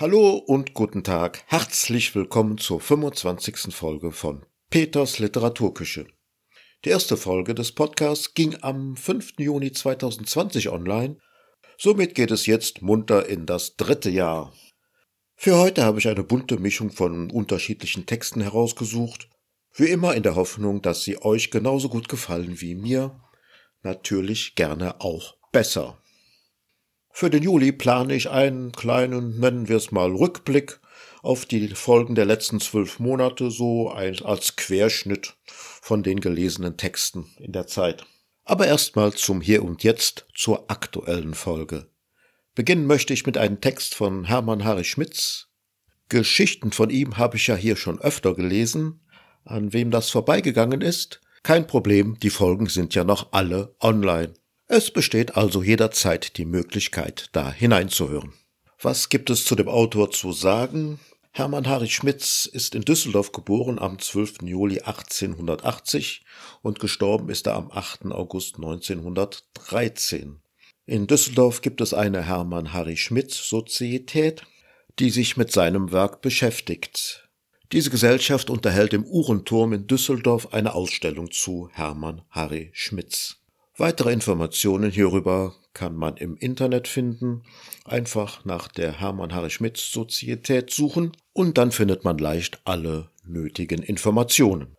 Hallo und guten Tag. Herzlich willkommen zur 25. Folge von Peters Literaturküche. Die erste Folge des Podcasts ging am 5. Juni 2020 online. Somit geht es jetzt munter in das dritte Jahr. Für heute habe ich eine bunte Mischung von unterschiedlichen Texten herausgesucht. Wie immer in der Hoffnung, dass sie euch genauso gut gefallen wie mir. Natürlich gerne auch besser. Für den Juli plane ich einen kleinen, nennen wir es mal, Rückblick auf die Folgen der letzten zwölf Monate, so als Querschnitt von den gelesenen Texten in der Zeit. Aber erstmal zum Hier und Jetzt zur aktuellen Folge. Beginnen möchte ich mit einem Text von Hermann Harry Schmitz. Geschichten von ihm habe ich ja hier schon öfter gelesen. An wem das vorbeigegangen ist, kein Problem, die Folgen sind ja noch alle online. Es besteht also jederzeit die Möglichkeit, da hineinzuhören. Was gibt es zu dem Autor zu sagen? Hermann Harry Schmitz ist in Düsseldorf geboren am 12. Juli 1880 und gestorben ist er am 8. August 1913. In Düsseldorf gibt es eine Hermann Harry Schmitz Sozietät, die sich mit seinem Werk beschäftigt. Diese Gesellschaft unterhält im Uhrenturm in Düsseldorf eine Ausstellung zu Hermann Harry Schmitz. Weitere Informationen hierüber kann man im Internet finden. Einfach nach der Hermann Harry Schmitz Sozietät suchen und dann findet man leicht alle nötigen Informationen.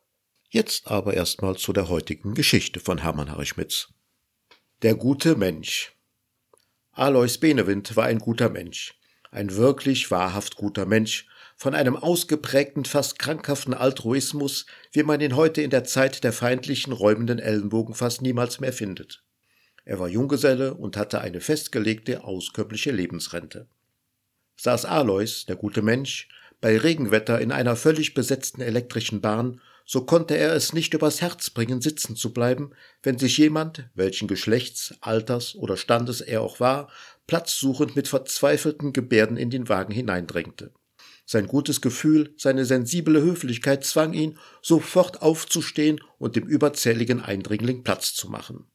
Jetzt aber erstmal zu der heutigen Geschichte von Hermann Harry Schmitz. Der gute Mensch. Alois Benewind war ein guter Mensch. Ein wirklich wahrhaft guter Mensch, von einem ausgeprägten, fast krankhaften Altruismus, wie man ihn heute in der Zeit der feindlichen, räumenden Ellenbogen fast niemals mehr findet. Er war Junggeselle und hatte eine festgelegte, auskömmliche Lebensrente. Saß Alois, der gute Mensch, bei Regenwetter in einer völlig besetzten elektrischen Bahn, so konnte er es nicht übers Herz bringen, sitzen zu bleiben, wenn sich jemand, welchen Geschlechts, Alters oder Standes er auch war, platzsuchend mit verzweifelten Gebärden in den Wagen hineindrängte. Sein gutes Gefühl, seine sensible Höflichkeit zwang ihn, sofort aufzustehen und dem überzähligen Eindringling Platz zu machen.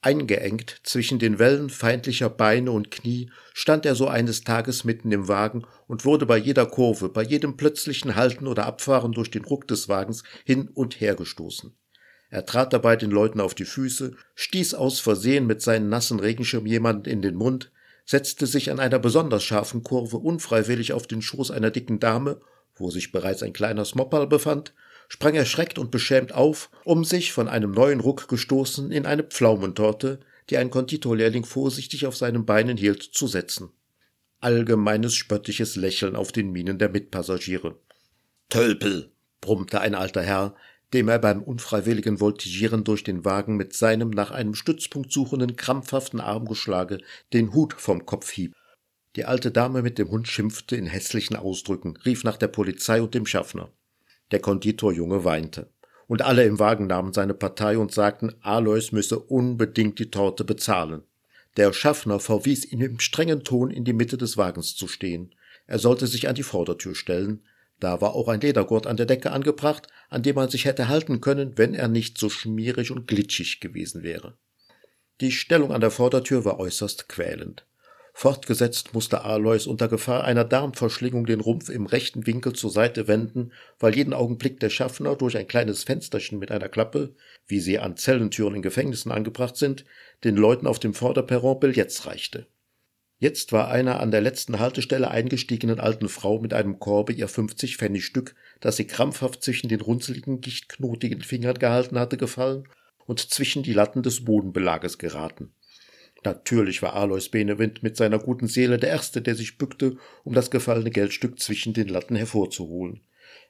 Eingeengt zwischen den Wellen feindlicher Beine und Knie stand er so eines Tages mitten im Wagen und wurde bei jeder Kurve, bei jedem plötzlichen Halten oder Abfahren durch den Ruck des Wagens hin und her gestoßen. Er trat dabei den Leuten auf die Füße, stieß aus Versehen mit seinen nassen Regenschirm jemanden in den Mund, setzte sich an einer besonders scharfen Kurve unfreiwillig auf den Schoß einer dicken Dame, wo sich bereits ein kleiner Smopperl befand, sprang erschreckt und beschämt auf, um sich, von einem neuen Ruck gestoßen, in eine Pflaumentorte, die ein Konditorlehrling vorsichtig auf seinen Beinen hielt, zu setzen. Allgemeines spöttisches Lächeln auf den Mienen der Mitpassagiere. Tölpel, brummte ein alter Herr, dem er beim unfreiwilligen Voltigieren durch den Wagen mit seinem nach einem Stützpunkt suchenden krampfhaften Armgeschlage den Hut vom Kopf hieb. Die alte Dame mit dem Hund schimpfte in hässlichen Ausdrücken, rief nach der Polizei und dem Schaffner. Der Konditorjunge weinte. Und alle im Wagen nahmen seine Partei und sagten, Alois müsse unbedingt die Torte bezahlen. Der Schaffner verwies ihn im strengen Ton in die Mitte des Wagens zu stehen. Er sollte sich an die Vordertür stellen, da war auch ein Ledergurt an der Decke angebracht, an dem man sich hätte halten können, wenn er nicht so schmierig und glitschig gewesen wäre. Die Stellung an der Vordertür war äußerst quälend. Fortgesetzt musste Alois unter Gefahr einer Darmverschlingung den Rumpf im rechten Winkel zur Seite wenden, weil jeden Augenblick der Schaffner durch ein kleines Fensterchen mit einer Klappe, wie sie an Zellentüren in Gefängnissen angebracht sind, den Leuten auf dem Vorderperron Billets reichte. Jetzt war einer an der letzten Haltestelle eingestiegenen alten Frau mit einem Korbe ihr 50 Pfennigstück, das sie krampfhaft zwischen den runzeligen, gichtknotigen Fingern gehalten hatte, gefallen und zwischen die Latten des Bodenbelages geraten. Natürlich war Alois Benewind mit seiner guten Seele der Erste, der sich bückte, um das gefallene Geldstück zwischen den Latten hervorzuholen.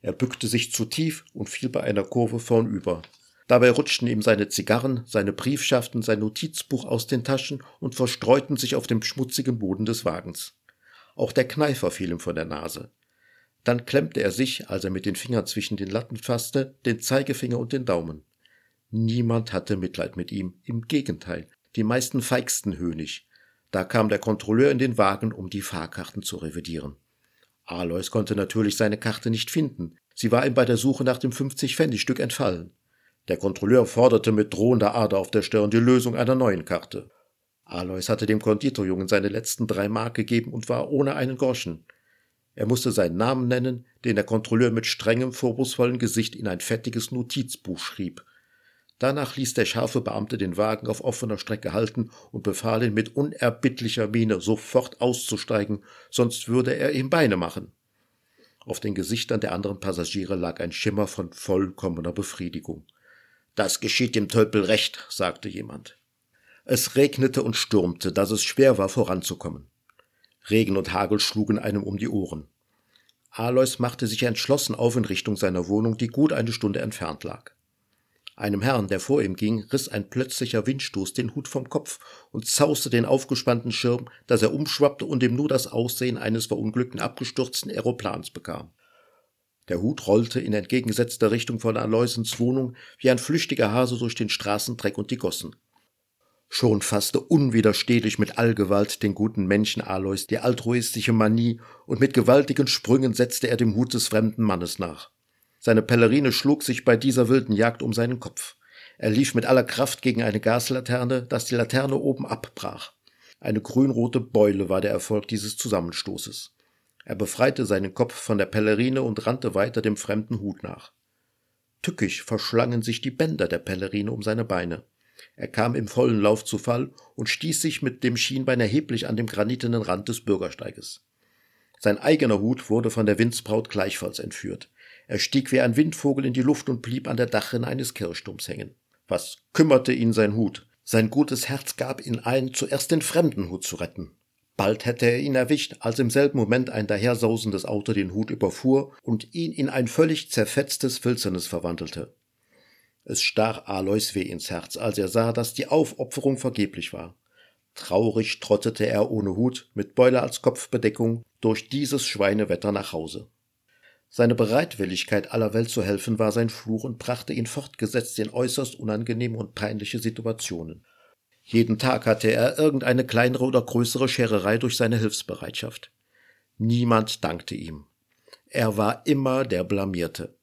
Er bückte sich zu tief und fiel bei einer Kurve vornüber. Dabei rutschten ihm seine Zigarren, seine Briefschaften, sein Notizbuch aus den Taschen und verstreuten sich auf dem schmutzigen Boden des Wagens. Auch der Kneifer fiel ihm von der Nase. Dann klemmte er sich, als er mit den Fingern zwischen den Latten fasste, den Zeigefinger und den Daumen. Niemand hatte Mitleid mit ihm, im Gegenteil, die meisten feigsten Hönig. Da kam der Kontrolleur in den Wagen, um die Fahrkarten zu revidieren. Alois konnte natürlich seine Karte nicht finden. Sie war ihm bei der Suche nach dem 50-Pfennig-Stück entfallen. Der Kontrolleur forderte mit drohender Ader auf der Stirn die Lösung einer neuen Karte. Alois hatte dem Konditorjungen seine letzten drei Mark gegeben und war ohne einen Groschen. Er musste seinen Namen nennen, den der Kontrolleur mit strengem, vorwurfsvollen Gesicht in ein fettiges Notizbuch schrieb. Danach ließ der scharfe Beamte den Wagen auf offener Strecke halten und befahl ihn mit unerbittlicher Miene sofort auszusteigen, sonst würde er ihm Beine machen. Auf den Gesichtern der anderen Passagiere lag ein Schimmer von vollkommener Befriedigung. Das geschieht dem Tölpel recht, sagte jemand. Es regnete und stürmte, dass es schwer war, voranzukommen. Regen und Hagel schlugen einem um die Ohren. Alois machte sich entschlossen auf in Richtung seiner Wohnung, die gut eine Stunde entfernt lag. Einem Herrn, der vor ihm ging, riss ein plötzlicher Windstoß den Hut vom Kopf und zauste den aufgespannten Schirm, dass er umschwappte und ihm nur das Aussehen eines verunglückten abgestürzten Aeroplans bekam. Der Hut rollte in entgegengesetzter Richtung von Aloysens Wohnung wie ein flüchtiger Hase durch den Straßendreck und die Gossen. Schon fasste unwiderstehlich mit Allgewalt den guten Menschen Alois die altruistische Manie, und mit gewaltigen Sprüngen setzte er dem Hut des fremden Mannes nach. Seine Pellerine schlug sich bei dieser wilden Jagd um seinen Kopf. Er lief mit aller Kraft gegen eine Gaslaterne, dass die Laterne oben abbrach. Eine grünrote Beule war der Erfolg dieses Zusammenstoßes. Er befreite seinen Kopf von der Pellerine und rannte weiter dem fremden Hut nach. Tückisch verschlangen sich die Bänder der Pellerine um seine Beine. Er kam im vollen Lauf zu Fall und stieß sich mit dem Schienbein erheblich an dem granitenen Rand des Bürgersteiges. Sein eigener Hut wurde von der Windsbraut gleichfalls entführt. Er stieg wie ein Windvogel in die Luft und blieb an der Dachrinne eines Kirchturms hängen. Was kümmerte ihn sein Hut? Sein gutes Herz gab ihn ein, zuerst den fremden Hut zu retten. Bald hätte er ihn erwischt, als im selben Moment ein dahersausendes Auto den Hut überfuhr und ihn in ein völlig zerfetztes Filzernes verwandelte. Es stach Alois weh ins Herz, als er sah, dass die Aufopferung vergeblich war. Traurig trottete er ohne Hut, mit Beule als Kopfbedeckung, durch dieses Schweinewetter nach Hause. Seine Bereitwilligkeit, aller Welt zu helfen, war sein Fluch und brachte ihn fortgesetzt in äußerst unangenehme und peinliche Situationen. Jeden Tag hatte er irgendeine kleinere oder größere Schererei durch seine Hilfsbereitschaft. Niemand dankte ihm. Er war immer der Blamierte.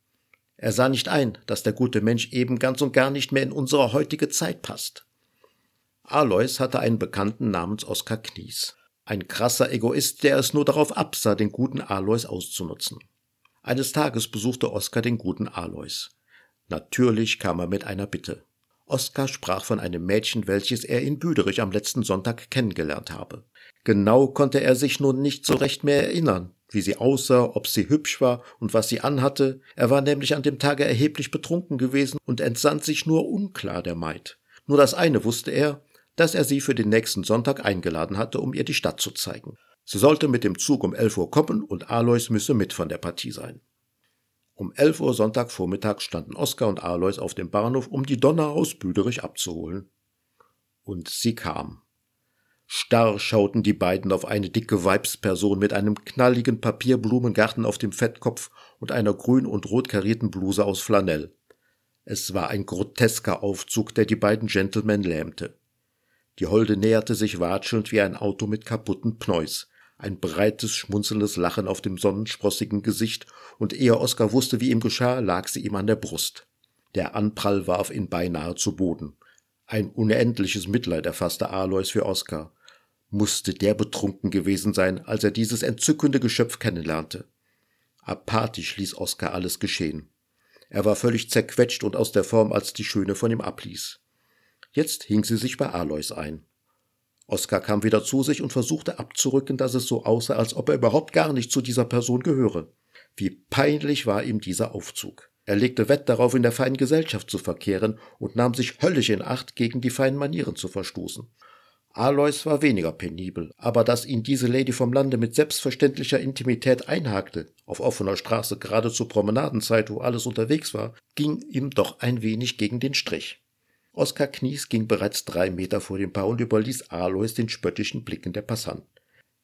Er sah nicht ein, dass der gute Mensch eben ganz und gar nicht mehr in unsere heutige Zeit passt. Alois hatte einen Bekannten namens Oskar Knies. Ein krasser Egoist, der es nur darauf absah, den guten Alois auszunutzen. Eines Tages besuchte Oskar den guten Alois. Natürlich kam er mit einer Bitte. Oskar sprach von einem Mädchen, welches er in Büderich am letzten Sonntag kennengelernt habe. Genau konnte er sich nun nicht so recht mehr erinnern wie sie aussah, ob sie hübsch war und was sie anhatte. Er war nämlich an dem Tage erheblich betrunken gewesen und entsann sich nur unklar der Maid. Nur das eine wusste er, dass er sie für den nächsten Sonntag eingeladen hatte, um ihr die Stadt zu zeigen. Sie sollte mit dem Zug um elf Uhr kommen und Alois müsse mit von der Partie sein. Um elf Uhr Sonntagvormittag standen Oskar und Alois auf dem Bahnhof, um die Donner aus Büderich abzuholen. Und sie kam. Starr schauten die beiden auf eine dicke Weibsperson mit einem knalligen Papierblumengarten auf dem Fettkopf und einer grün und rot karierten Bluse aus Flanell. Es war ein grotesker Aufzug, der die beiden Gentlemen lähmte. Die Holde näherte sich watschelnd wie ein Auto mit kaputten Pneus, ein breites, schmunzelndes Lachen auf dem sonnensprossigen Gesicht, und ehe Oskar wusste, wie ihm geschah, lag sie ihm an der Brust. Der Anprall warf ihn beinahe zu Boden. Ein unendliches Mitleid erfasste Alois für Oskar musste der betrunken gewesen sein, als er dieses entzückende Geschöpf kennenlernte. Apathisch ließ Oskar alles geschehen. Er war völlig zerquetscht und aus der Form, als die Schöne von ihm abließ. Jetzt hing sie sich bei Alois ein. Oskar kam wieder zu sich und versuchte abzurücken, dass es so aussah, als ob er überhaupt gar nicht zu dieser Person gehöre. Wie peinlich war ihm dieser Aufzug. Er legte Wett darauf, in der feinen Gesellschaft zu verkehren und nahm sich höllisch in Acht, gegen die feinen Manieren zu verstoßen. Alois war weniger penibel, aber dass ihn diese Lady vom Lande mit selbstverständlicher Intimität einhakte, auf offener Straße gerade zur Promenadenzeit, wo alles unterwegs war, ging ihm doch ein wenig gegen den Strich. Oskar Knies ging bereits drei Meter vor dem Paar und überließ Alois den spöttischen Blicken der Passanten.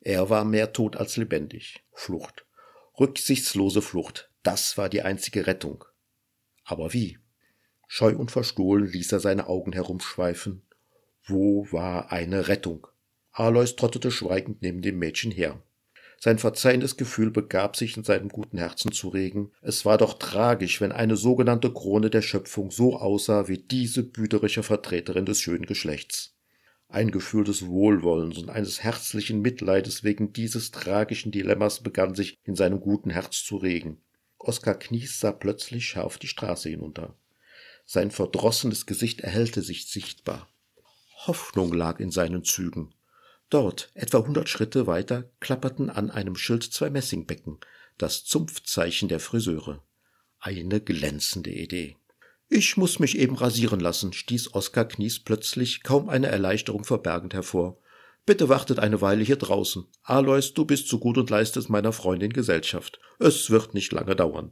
Er war mehr tot als lebendig. Flucht. Rücksichtslose Flucht. Das war die einzige Rettung. Aber wie? Scheu und verstohlen ließ er seine Augen herumschweifen wo war eine Rettung? Alois trottete schweigend neben dem Mädchen her. Sein verzeihendes Gefühl begab sich in seinem guten Herzen zu regen. Es war doch tragisch, wenn eine sogenannte Krone der Schöpfung so aussah wie diese büderische Vertreterin des schönen Geschlechts. Ein Gefühl des Wohlwollens und eines herzlichen Mitleides wegen dieses tragischen Dilemmas begann sich in seinem guten Herz zu regen. Oskar Knies sah plötzlich scharf die Straße hinunter. Sein verdrossenes Gesicht erhellte sich sichtbar. Hoffnung lag in seinen Zügen. Dort, etwa hundert Schritte weiter, klapperten an einem Schild zwei Messingbecken, das Zumpfzeichen der Friseure. Eine glänzende Idee. Ich muss mich eben rasieren lassen, stieß Oskar Knies plötzlich, kaum eine Erleichterung verbergend hervor. Bitte wartet eine Weile hier draußen. Alois, du bist so gut und leistest meiner Freundin Gesellschaft. Es wird nicht lange dauern.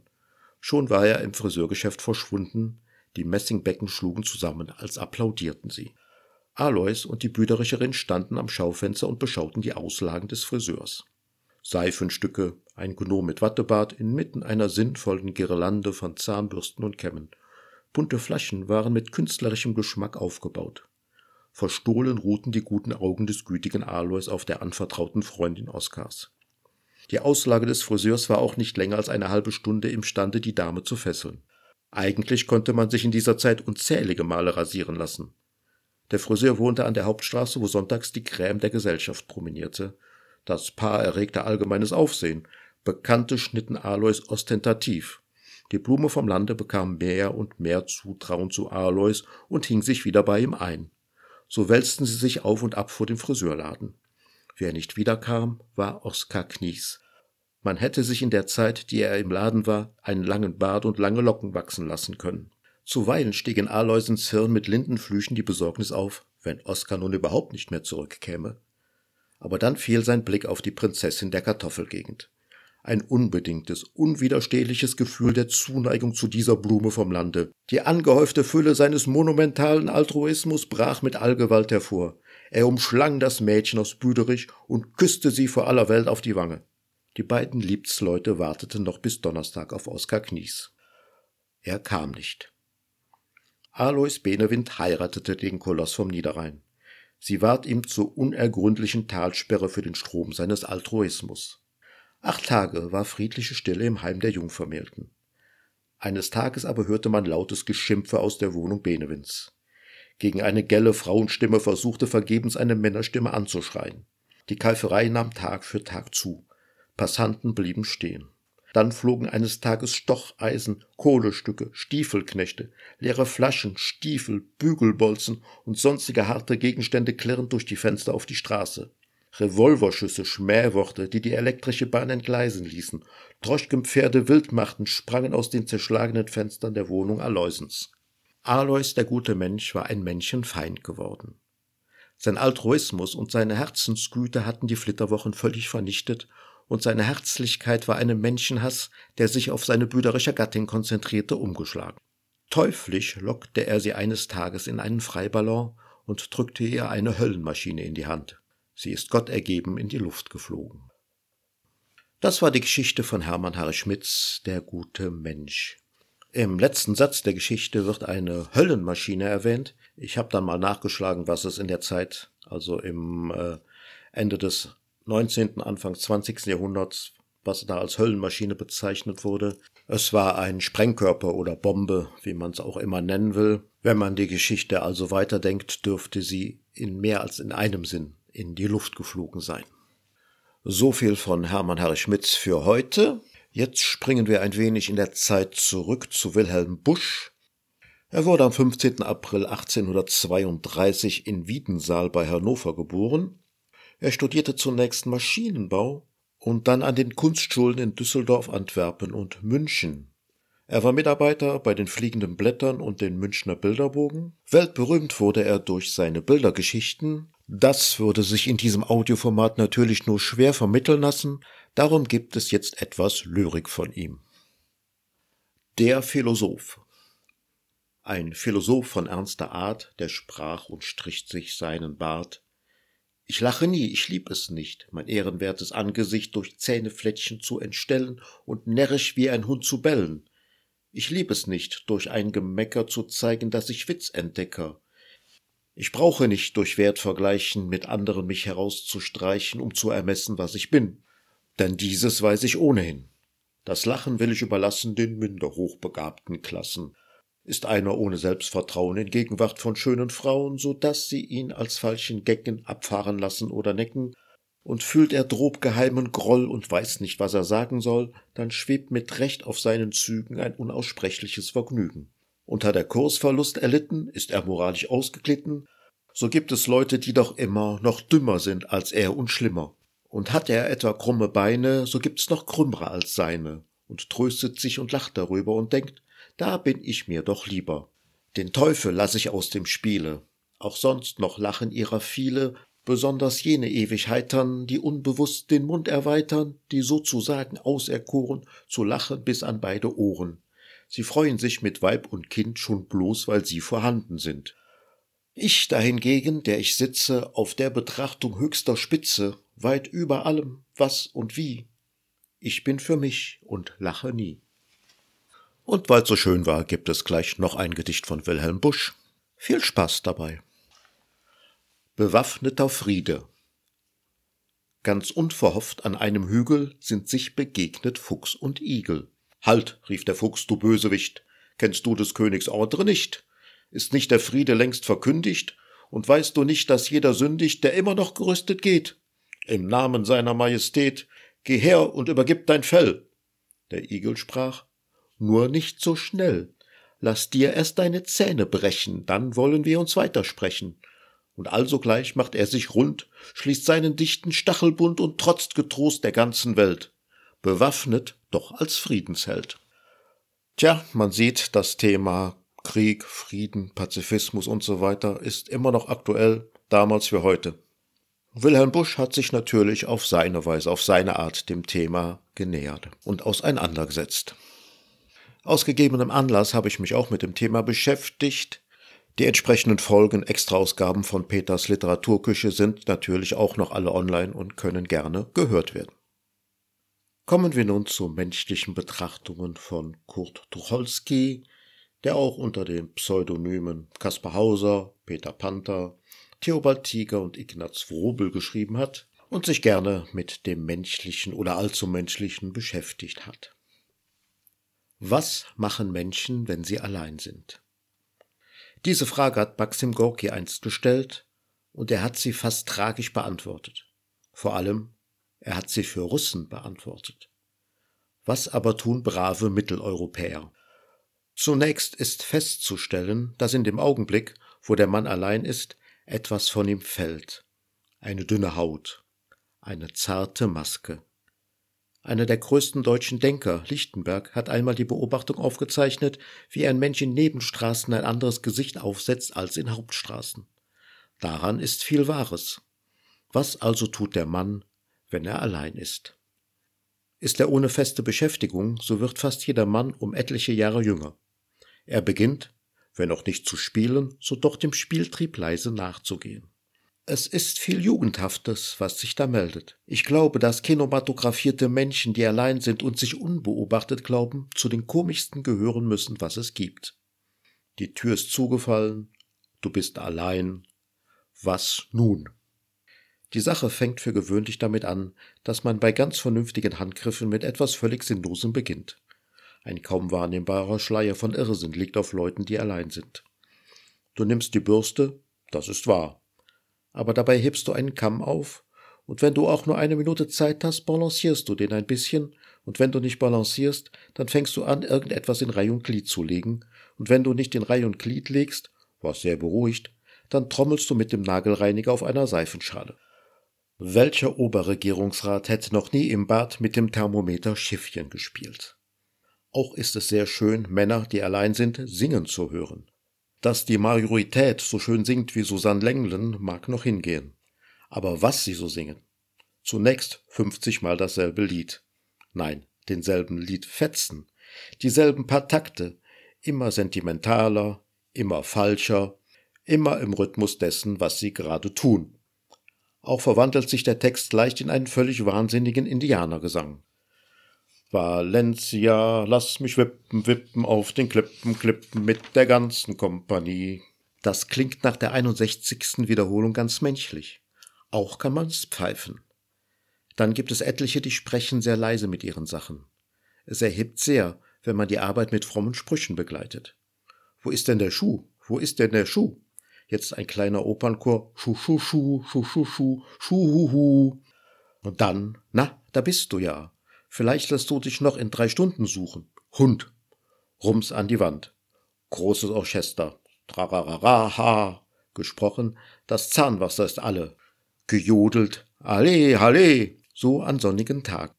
Schon war er im Friseurgeschäft verschwunden, die Messingbecken schlugen zusammen, als applaudierten sie. Alois und die Büdericherin standen am Schaufenster und beschauten die Auslagen des Friseurs. Seifenstücke, ein Gnom mit Wattebart inmitten einer sinnvollen Girlande von Zahnbürsten und Kämmen. Bunte Flaschen waren mit künstlerischem Geschmack aufgebaut. Verstohlen ruhten die guten Augen des gütigen Alois auf der anvertrauten Freundin Oskars. Die Auslage des Friseurs war auch nicht länger als eine halbe Stunde imstande, die Dame zu fesseln. Eigentlich konnte man sich in dieser Zeit unzählige Male rasieren lassen. Der Friseur wohnte an der Hauptstraße, wo sonntags die Crème der Gesellschaft promenierte. Das Paar erregte allgemeines Aufsehen. Bekannte schnitten Alois ostentativ. Die Blume vom Lande bekam mehr und mehr Zutrauen zu Alois und hing sich wieder bei ihm ein. So wälzten sie sich auf und ab vor dem Friseurladen. Wer nicht wiederkam, war Oskar Knies. Man hätte sich in der Zeit, die er im Laden war, einen langen Bart und lange Locken wachsen lassen können. Zuweilen stieg in Aloysens Hirn mit Lindenflüchen die Besorgnis auf, wenn Oskar nun überhaupt nicht mehr zurückkäme. Aber dann fiel sein Blick auf die Prinzessin der Kartoffelgegend. Ein unbedingtes, unwiderstehliches Gefühl der Zuneigung zu dieser Blume vom Lande. Die angehäufte Fülle seines monumentalen Altruismus brach mit Allgewalt hervor. Er umschlang das Mädchen aus Büderich und küsste sie vor aller Welt auf die Wange. Die beiden Liebsleute warteten noch bis Donnerstag auf Oskar Knies. Er kam nicht. Alois Benewind heiratete den Koloss vom Niederrhein. Sie ward ihm zur unergründlichen Talsperre für den Strom seines Altruismus. Acht Tage war friedliche Stille im Heim der Jungvermählten. Eines Tages aber hörte man lautes Geschimpfe aus der Wohnung Benewins. Gegen eine gelle Frauenstimme versuchte vergebens eine Männerstimme anzuschreien. Die Keiferei nahm Tag für Tag zu. Passanten blieben stehen. Dann flogen eines Tages Stocheisen, Kohlestücke, Stiefelknechte, leere Flaschen, Stiefel, Bügelbolzen und sonstige harte Gegenstände klirrend durch die Fenster auf die Straße. Revolverschüsse, Schmähworte, die die elektrische Bahn entgleisen ließen, Droschkenpferde Wildmachten sprangen aus den zerschlagenen Fenstern der Wohnung Aloysens. Alois, der gute Mensch, war ein Menschenfeind geworden. Sein Altruismus und seine Herzensgüte hatten die Flitterwochen völlig vernichtet und seine Herzlichkeit war einem Menschenhass, der sich auf seine brüderische Gattin konzentrierte, umgeschlagen. Teuflisch lockte er sie eines Tages in einen Freiballon und drückte ihr eine Höllenmaschine in die Hand. Sie ist Gott ergeben in die Luft geflogen. Das war die Geschichte von Hermann Harry Schmitz, der gute Mensch. Im letzten Satz der Geschichte wird eine Höllenmaschine erwähnt. Ich habe dann mal nachgeschlagen, was es in der Zeit, also im äh, Ende des 19., Anfang 20. Jahrhunderts, was da als Höllenmaschine bezeichnet wurde. Es war ein Sprengkörper oder Bombe, wie man es auch immer nennen will. Wenn man die Geschichte also weiterdenkt, dürfte sie in mehr als in einem Sinn in die Luft geflogen sein. So viel von Hermann Harry Schmitz für heute. Jetzt springen wir ein wenig in der Zeit zurück zu Wilhelm Busch. Er wurde am 15. April 1832 in Wiedensaal bei Hannover geboren. Er studierte zunächst Maschinenbau und dann an den Kunstschulen in Düsseldorf, Antwerpen und München. Er war Mitarbeiter bei den Fliegenden Blättern und den Münchner Bilderbogen. Weltberühmt wurde er durch seine Bildergeschichten. Das würde sich in diesem Audioformat natürlich nur schwer vermitteln lassen, darum gibt es jetzt etwas Lyrik von ihm. Der Philosoph Ein Philosoph von ernster Art, der sprach und strich sich seinen Bart, ich lache nie, ich lieb es nicht, mein ehrenwertes Angesicht durch Zähneflettchen zu entstellen und närrisch wie ein Hund zu bellen. Ich lieb es nicht, durch ein Gemecker zu zeigen, dass ich Witz entdecke. Ich brauche nicht durch Wertvergleichen mit anderen mich herauszustreichen, um zu ermessen, was ich bin. Denn dieses weiß ich ohnehin. Das Lachen will ich überlassen den minder hochbegabten Klassen. Ist einer ohne Selbstvertrauen in Gegenwart von schönen Frauen, so dass sie ihn als falschen Gecken abfahren lassen oder necken, und fühlt er drob geheimen Groll und weiß nicht, was er sagen soll, dann schwebt mit Recht auf seinen Zügen ein unaussprechliches Vergnügen. Und hat er Kursverlust erlitten, ist er moralisch ausgeglitten, so gibt es Leute, die doch immer noch dümmer sind als er und schlimmer. Und hat er etwa krumme Beine, so gibt's noch krümmere als seine, und tröstet sich und lacht darüber und denkt, da bin ich mir doch lieber. Den Teufel lass ich aus dem Spiele. Auch sonst noch lachen ihrer viele, besonders jene ewig heitern, die unbewusst den Mund erweitern, die sozusagen auserkoren, zu lachen bis an beide Ohren. Sie freuen sich mit Weib und Kind schon bloß, weil sie vorhanden sind. Ich dahingegen, der ich sitze, auf der Betrachtung höchster Spitze, weit über allem, was und wie. Ich bin für mich und lache nie. Und weil's so schön war, gibt es gleich noch ein Gedicht von Wilhelm Busch. Viel Spaß dabei. Bewaffneter Friede. Ganz unverhofft an einem Hügel sind sich begegnet Fuchs und Igel. Halt, rief der Fuchs, du Bösewicht, kennst du des Königs Ordre nicht? Ist nicht der Friede längst verkündigt? Und weißt du nicht, dass jeder sündigt, der immer noch gerüstet geht? Im Namen seiner Majestät, geh her und übergib dein Fell. Der Igel sprach, nur nicht so schnell. Lass dir erst deine Zähne brechen, dann wollen wir uns weitersprechen. Und alsogleich macht er sich rund, schließt seinen dichten Stachelbund und trotzt getrost der ganzen Welt. Bewaffnet, doch als Friedensheld. Tja, man sieht, das Thema Krieg, Frieden, Pazifismus und so weiter ist immer noch aktuell, damals wie heute. Wilhelm Busch hat sich natürlich auf seine Weise, auf seine Art dem Thema genähert und auseinandergesetzt. Aus gegebenem Anlass habe ich mich auch mit dem Thema beschäftigt. Die entsprechenden Folgen, Extraausgaben von Peters Literaturküche sind natürlich auch noch alle online und können gerne gehört werden. Kommen wir nun zu menschlichen Betrachtungen von Kurt Tucholsky, der auch unter den Pseudonymen Kaspar Hauser, Peter Panther, Theobald Tiger und Ignaz Wrobel geschrieben hat und sich gerne mit dem Menschlichen oder allzu Menschlichen beschäftigt hat. Was machen Menschen, wenn sie allein sind? Diese Frage hat Maxim Gorki einst gestellt, und er hat sie fast tragisch beantwortet. Vor allem, er hat sie für Russen beantwortet. Was aber tun brave Mitteleuropäer? Zunächst ist festzustellen, dass in dem Augenblick, wo der Mann allein ist, etwas von ihm fällt. Eine dünne Haut, eine zarte Maske, einer der größten deutschen Denker, Lichtenberg, hat einmal die Beobachtung aufgezeichnet, wie ein Mensch in Nebenstraßen ein anderes Gesicht aufsetzt als in Hauptstraßen. Daran ist viel Wahres. Was also tut der Mann, wenn er allein ist? Ist er ohne feste Beschäftigung, so wird fast jeder Mann um etliche Jahre jünger. Er beginnt, wenn auch nicht zu spielen, so doch dem Spieltrieb leise nachzugehen. Es ist viel Jugendhaftes, was sich da meldet. Ich glaube, dass kinematografierte Menschen, die allein sind und sich unbeobachtet glauben, zu den komischsten gehören müssen, was es gibt. Die Tür ist zugefallen, du bist allein. Was nun? Die Sache fängt für gewöhnlich damit an, dass man bei ganz vernünftigen Handgriffen mit etwas völlig Sinnlosem beginnt. Ein kaum wahrnehmbarer Schleier von Irrsinn liegt auf Leuten, die allein sind. Du nimmst die Bürste, das ist wahr aber dabei hebst du einen Kamm auf, und wenn du auch nur eine Minute Zeit hast, balancierst du den ein bisschen, und wenn du nicht balancierst, dann fängst du an, irgendetwas in Reih und Glied zu legen, und wenn du nicht in Reih und Glied legst, was sehr beruhigt, dann trommelst du mit dem Nagelreiniger auf einer Seifenschale. Welcher Oberregierungsrat hätte noch nie im Bad mit dem Thermometer Schiffchen gespielt? Auch ist es sehr schön, Männer, die allein sind, singen zu hören. Dass die Majorität so schön singt wie Susanne Länglen, mag noch hingehen. Aber was sie so singen? Zunächst 50 Mal dasselbe Lied. Nein, denselben Liedfetzen. Dieselben paar Takte. Immer sentimentaler, immer falscher, immer im Rhythmus dessen, was sie gerade tun. Auch verwandelt sich der Text leicht in einen völlig wahnsinnigen Indianergesang. Valencia, lass mich wippen, wippen auf den Klippen, klippen mit der ganzen Kompanie. Das klingt nach der 61. Wiederholung ganz menschlich. Auch kann man's pfeifen. Dann gibt es etliche, die sprechen sehr leise mit ihren Sachen. Es erhebt sehr, wenn man die Arbeit mit frommen Sprüchen begleitet. Wo ist denn der Schuh? Wo ist denn der Schuh? Jetzt ein kleiner Opernchor. Schuh, Schuh, Schuh, Schuh, Schuh, Schuh, Schuh, hu. Und dann, na, da bist du ja. Vielleicht lässt du dich noch in drei Stunden suchen. Hund. Rums an die Wand. Großes Orchester. Trararara, ha. Gesprochen. Das Zahnwasser ist alle. Gejodelt. Alle, alle. So an sonnigen Tagen.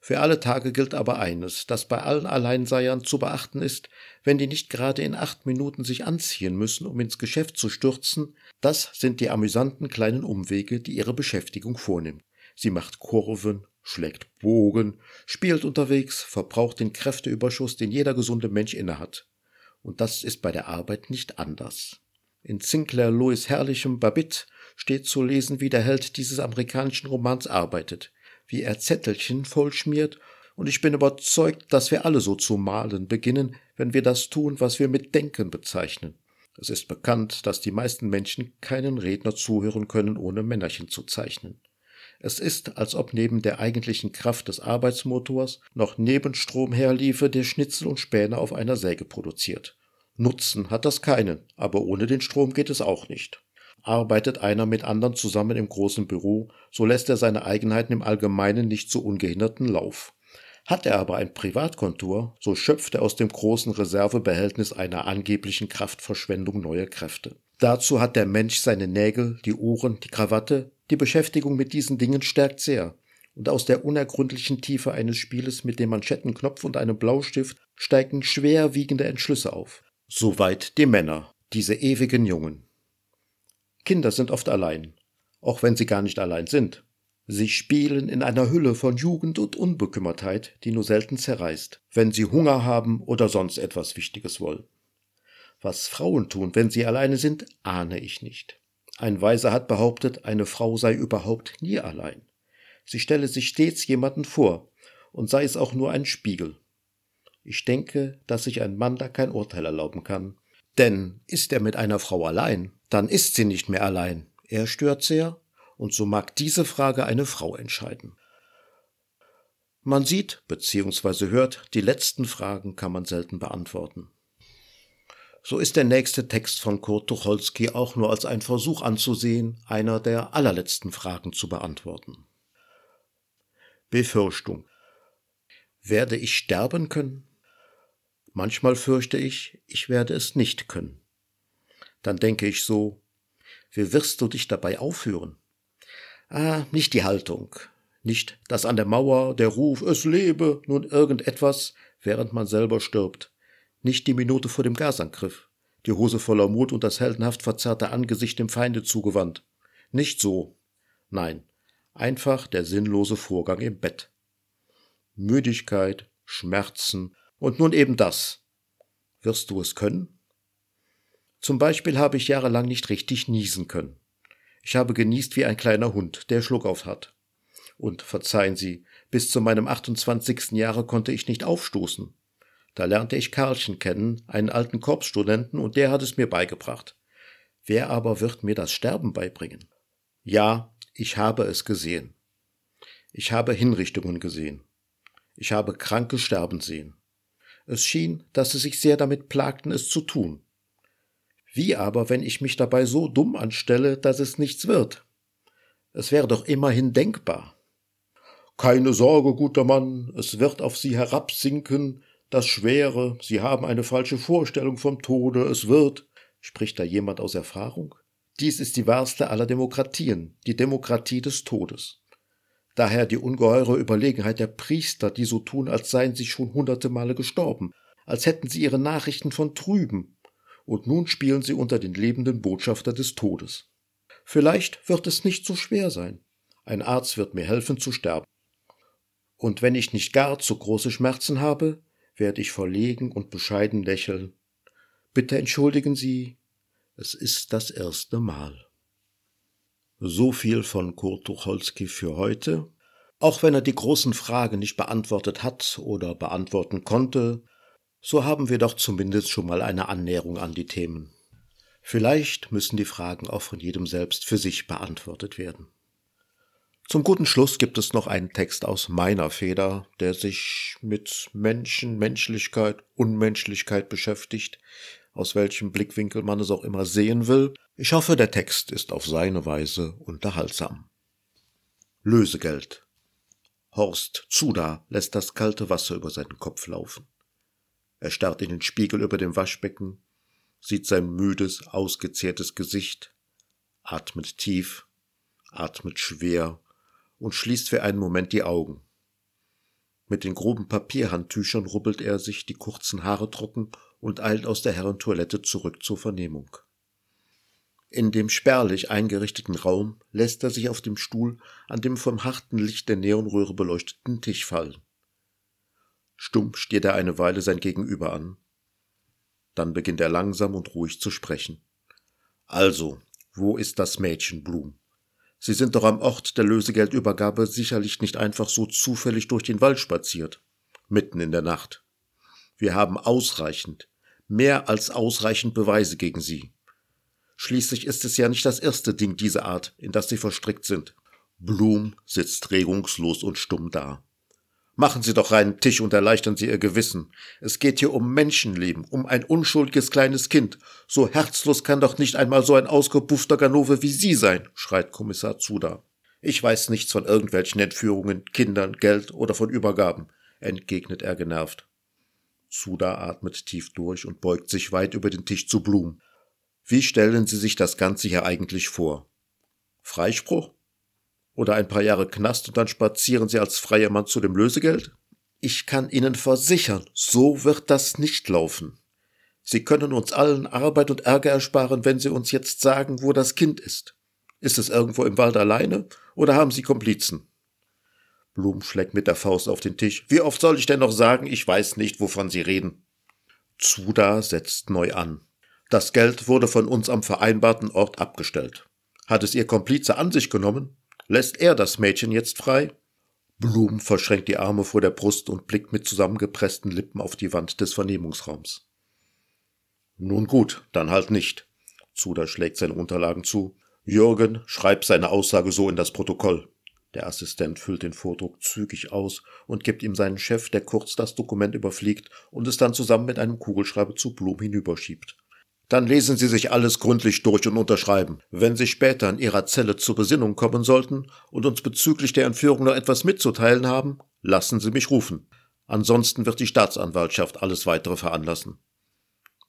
Für alle Tage gilt aber eines, das bei allen Alleinseiern zu beachten ist, wenn die nicht gerade in acht Minuten sich anziehen müssen, um ins Geschäft zu stürzen, das sind die amüsanten kleinen Umwege, die ihre Beschäftigung vornimmt. Sie macht Kurven, schlägt Bogen, spielt unterwegs, verbraucht den Kräfteüberschuss, den jeder gesunde Mensch innehat. Und das ist bei der Arbeit nicht anders. In Sinclair Lewis herrlichem Babbitt steht zu lesen, wie der Held dieses amerikanischen Romans arbeitet wie er Zettelchen vollschmiert, und ich bin überzeugt, dass wir alle so zu malen beginnen, wenn wir das tun, was wir mit Denken bezeichnen. Es ist bekannt, dass die meisten Menschen keinen Redner zuhören können, ohne Männerchen zu zeichnen. Es ist, als ob neben der eigentlichen Kraft des Arbeitsmotors noch Nebenstrom herliefe, der Schnitzel und Späne auf einer Säge produziert. Nutzen hat das keinen, aber ohne den Strom geht es auch nicht. Arbeitet einer mit anderen zusammen im großen Büro, so lässt er seine Eigenheiten im Allgemeinen nicht zu ungehinderten Lauf. Hat er aber ein Privatkontor, so schöpft er aus dem großen Reservebehältnis einer angeblichen Kraftverschwendung neue Kräfte. Dazu hat der Mensch seine Nägel, die Uhren, die Krawatte, die Beschäftigung mit diesen Dingen stärkt sehr. Und aus der unergründlichen Tiefe eines Spieles mit dem Manschettenknopf und einem Blaustift steigen schwerwiegende Entschlüsse auf. Soweit die Männer, diese ewigen Jungen. Kinder sind oft allein, auch wenn sie gar nicht allein sind. Sie spielen in einer Hülle von Jugend und Unbekümmertheit, die nur selten zerreißt, wenn sie Hunger haben oder sonst etwas Wichtiges wollen. Was Frauen tun, wenn sie alleine sind, ahne ich nicht. Ein Weiser hat behauptet, eine Frau sei überhaupt nie allein. Sie stelle sich stets jemanden vor, und sei es auch nur ein Spiegel. Ich denke, dass sich ein Mann da kein Urteil erlauben kann. Denn ist er mit einer Frau allein, dann ist sie nicht mehr allein. Er stört sehr, und so mag diese Frage eine Frau entscheiden. Man sieht bzw. hört, die letzten Fragen kann man selten beantworten. So ist der nächste Text von Kurt Tucholsky auch nur als ein Versuch anzusehen, einer der allerletzten Fragen zu beantworten. Befürchtung. Werde ich sterben können? Manchmal fürchte ich, ich werde es nicht können dann denke ich so, wie wirst du dich dabei aufführen? Ah, nicht die Haltung, nicht das an der Mauer, der Ruf, es lebe, nun irgendetwas, während man selber stirbt, nicht die Minute vor dem Gasangriff, die Hose voller Mut und das heldenhaft verzerrte Angesicht dem Feinde zugewandt. Nicht so. Nein, einfach der sinnlose Vorgang im Bett. Müdigkeit, Schmerzen und nun eben das. Wirst du es können? Zum Beispiel habe ich jahrelang nicht richtig niesen können. Ich habe genießt wie ein kleiner Hund, der Schluck auf hat. Und verzeihen Sie, bis zu meinem 28. Jahre konnte ich nicht aufstoßen. Da lernte ich Karlchen kennen, einen alten Korpsstudenten, und der hat es mir beigebracht. Wer aber wird mir das Sterben beibringen? Ja, ich habe es gesehen. Ich habe Hinrichtungen gesehen. Ich habe Kranke sterben sehen. Es schien, dass sie sich sehr damit plagten, es zu tun. Wie aber, wenn ich mich dabei so dumm anstelle, dass es nichts wird? Es wäre doch immerhin denkbar. Keine Sorge, guter Mann, es wird auf Sie herabsinken, das Schwere, Sie haben eine falsche Vorstellung vom Tode, es wird. Spricht da jemand aus Erfahrung? Dies ist die wahrste aller Demokratien, die Demokratie des Todes. Daher die ungeheure Überlegenheit der Priester, die so tun, als seien sie schon hunderte Male gestorben, als hätten sie ihre Nachrichten von drüben, und nun spielen sie unter den lebenden Botschafter des Todes. Vielleicht wird es nicht so schwer sein. Ein Arzt wird mir helfen zu sterben. Und wenn ich nicht gar zu große Schmerzen habe, werde ich verlegen und bescheiden lächeln. Bitte entschuldigen Sie, es ist das erste Mal. So viel von Kurt Tucholsky für heute. Auch wenn er die großen Fragen nicht beantwortet hat oder beantworten konnte, so haben wir doch zumindest schon mal eine Annäherung an die Themen. Vielleicht müssen die Fragen auch von jedem selbst für sich beantwortet werden. Zum guten Schluss gibt es noch einen Text aus meiner Feder, der sich mit Menschen, Menschlichkeit, Unmenschlichkeit beschäftigt, aus welchem Blickwinkel man es auch immer sehen will. Ich hoffe, der Text ist auf seine Weise unterhaltsam. Lösegeld. Horst Zuda lässt das kalte Wasser über seinen Kopf laufen. Er starrt in den Spiegel über dem Waschbecken, sieht sein müdes, ausgezehrtes Gesicht, atmet tief, atmet schwer und schließt für einen Moment die Augen. Mit den groben Papierhandtüchern rubbelt er sich die kurzen Haare trocken und eilt aus der Herrentoilette zurück zur Vernehmung. In dem spärlich eingerichteten Raum lässt er sich auf dem Stuhl an dem vom harten Licht der Neonröhre beleuchteten Tisch fallen. Stumm stiert er eine Weile sein Gegenüber an. Dann beginnt er langsam und ruhig zu sprechen. Also, wo ist das Mädchen Blum? Sie sind doch am Ort der Lösegeldübergabe sicherlich nicht einfach so zufällig durch den Wald spaziert. Mitten in der Nacht. Wir haben ausreichend, mehr als ausreichend Beweise gegen Sie. Schließlich ist es ja nicht das erste Ding dieser Art, in das Sie verstrickt sind. Blum sitzt regungslos und stumm da. Machen Sie doch reinen Tisch und erleichtern Sie Ihr Gewissen. Es geht hier um Menschenleben, um ein unschuldiges kleines Kind. So herzlos kann doch nicht einmal so ein ausgepuffter Ganove wie Sie sein, schreit Kommissar Zuda. Ich weiß nichts von irgendwelchen Entführungen, Kindern, Geld oder von Übergaben, entgegnet er genervt. Zuda atmet tief durch und beugt sich weit über den Tisch zu Blum. Wie stellen Sie sich das Ganze hier eigentlich vor? Freispruch? Oder ein paar Jahre Knast und dann spazieren Sie als freier Mann zu dem Lösegeld? Ich kann Ihnen versichern, so wird das nicht laufen. Sie können uns allen Arbeit und Ärger ersparen, wenn Sie uns jetzt sagen, wo das Kind ist. Ist es irgendwo im Wald alleine oder haben Sie Komplizen? Blum schlägt mit der Faust auf den Tisch. Wie oft soll ich denn noch sagen, ich weiß nicht, wovon Sie reden? Zuda setzt neu an. Das Geld wurde von uns am vereinbarten Ort abgestellt. Hat es Ihr Komplize an sich genommen? Lässt er das Mädchen jetzt frei? Blum verschränkt die Arme vor der Brust und blickt mit zusammengepressten Lippen auf die Wand des Vernehmungsraums. Nun gut, dann halt nicht. Zuda schlägt seine Unterlagen zu. Jürgen, schreib seine Aussage so in das Protokoll. Der Assistent füllt den Vordruck zügig aus und gibt ihm seinen Chef, der kurz das Dokument überfliegt und es dann zusammen mit einem Kugelschreiber zu Blum hinüberschiebt. Dann lesen Sie sich alles gründlich durch und unterschreiben. Wenn Sie später in Ihrer Zelle zur Besinnung kommen sollten und uns bezüglich der Entführung noch etwas mitzuteilen haben, lassen Sie mich rufen. Ansonsten wird die Staatsanwaltschaft alles weitere veranlassen.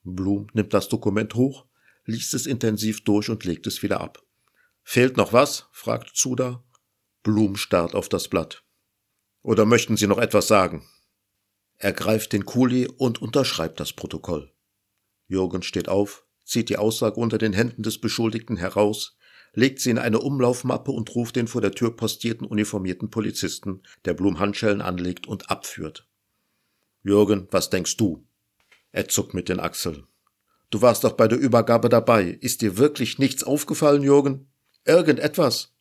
Blum nimmt das Dokument hoch, liest es intensiv durch und legt es wieder ab. Fehlt noch was? fragt Zuda. Blum starrt auf das Blatt. Oder möchten Sie noch etwas sagen? Er greift den Kuli und unterschreibt das Protokoll. Jürgen steht auf, zieht die Aussage unter den Händen des Beschuldigten heraus, legt sie in eine Umlaufmappe und ruft den vor der Tür postierten uniformierten Polizisten, der Blum Handschellen anlegt und abführt. Jürgen, was denkst du? Er zuckt mit den Achseln. Du warst doch bei der Übergabe dabei. Ist dir wirklich nichts aufgefallen, Jürgen? Irgendetwas?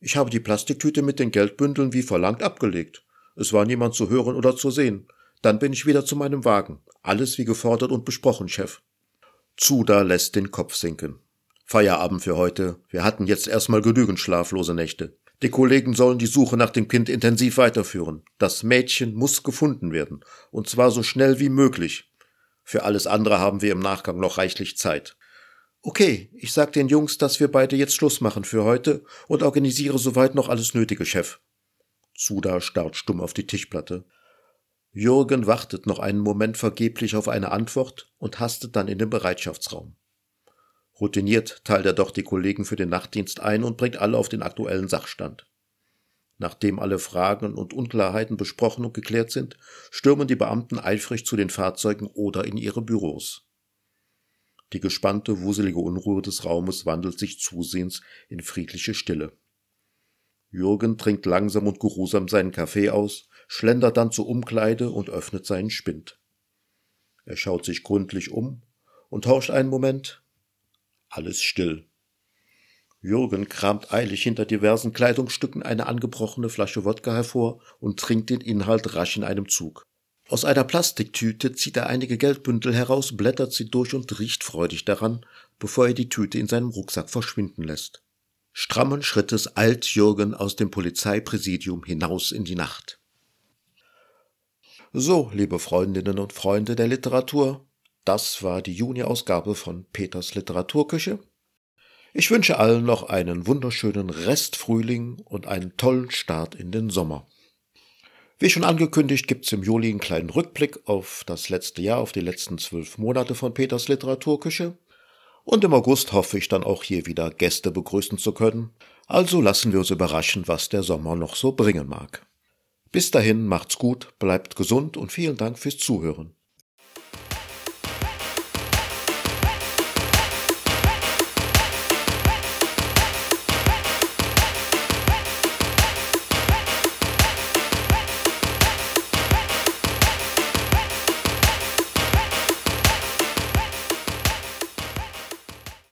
Ich habe die Plastiktüte mit den Geldbündeln wie verlangt abgelegt. Es war niemand zu hören oder zu sehen. Dann bin ich wieder zu meinem Wagen. Alles wie gefordert und besprochen, Chef. Zuda lässt den Kopf sinken. Feierabend für heute. Wir hatten jetzt erstmal genügend schlaflose Nächte. Die Kollegen sollen die Suche nach dem Kind intensiv weiterführen. Das Mädchen muss gefunden werden. Und zwar so schnell wie möglich. Für alles andere haben wir im Nachgang noch reichlich Zeit. Okay, ich sag den Jungs, dass wir beide jetzt Schluss machen für heute und organisiere soweit noch alles Nötige, Chef. Zuda starrt stumm auf die Tischplatte. Jürgen wartet noch einen Moment vergeblich auf eine Antwort und hastet dann in den Bereitschaftsraum. Routiniert teilt er doch die Kollegen für den Nachtdienst ein und bringt alle auf den aktuellen Sachstand. Nachdem alle Fragen und Unklarheiten besprochen und geklärt sind, stürmen die Beamten eifrig zu den Fahrzeugen oder in ihre Büros. Die gespannte, wuselige Unruhe des Raumes wandelt sich zusehends in friedliche Stille. Jürgen trinkt langsam und geruhsam seinen Kaffee aus, schlendert dann zur Umkleide und öffnet seinen Spind. Er schaut sich gründlich um und horcht einen Moment. Alles still. Jürgen kramt eilig hinter diversen Kleidungsstücken eine angebrochene Flasche Wodka hervor und trinkt den Inhalt rasch in einem Zug. Aus einer Plastiktüte zieht er einige Geldbündel heraus, blättert sie durch und riecht freudig daran, bevor er die Tüte in seinem Rucksack verschwinden lässt. Strammen Schrittes eilt Jürgen aus dem Polizeipräsidium hinaus in die Nacht. So, liebe Freundinnen und Freunde der Literatur, Das war die Juni-Ausgabe von Peters Literaturküche. Ich wünsche allen noch einen wunderschönen Restfrühling und einen tollen Start in den Sommer. Wie schon angekündigt, gibt's im Juli einen kleinen Rückblick auf das letzte Jahr, auf die letzten zwölf Monate von Peters Literaturküche. Und im August hoffe ich dann auch hier wieder Gäste begrüßen zu können. Also lassen wir uns überraschen, was der Sommer noch so bringen mag. Bis dahin macht's gut, bleibt gesund und vielen Dank fürs Zuhören.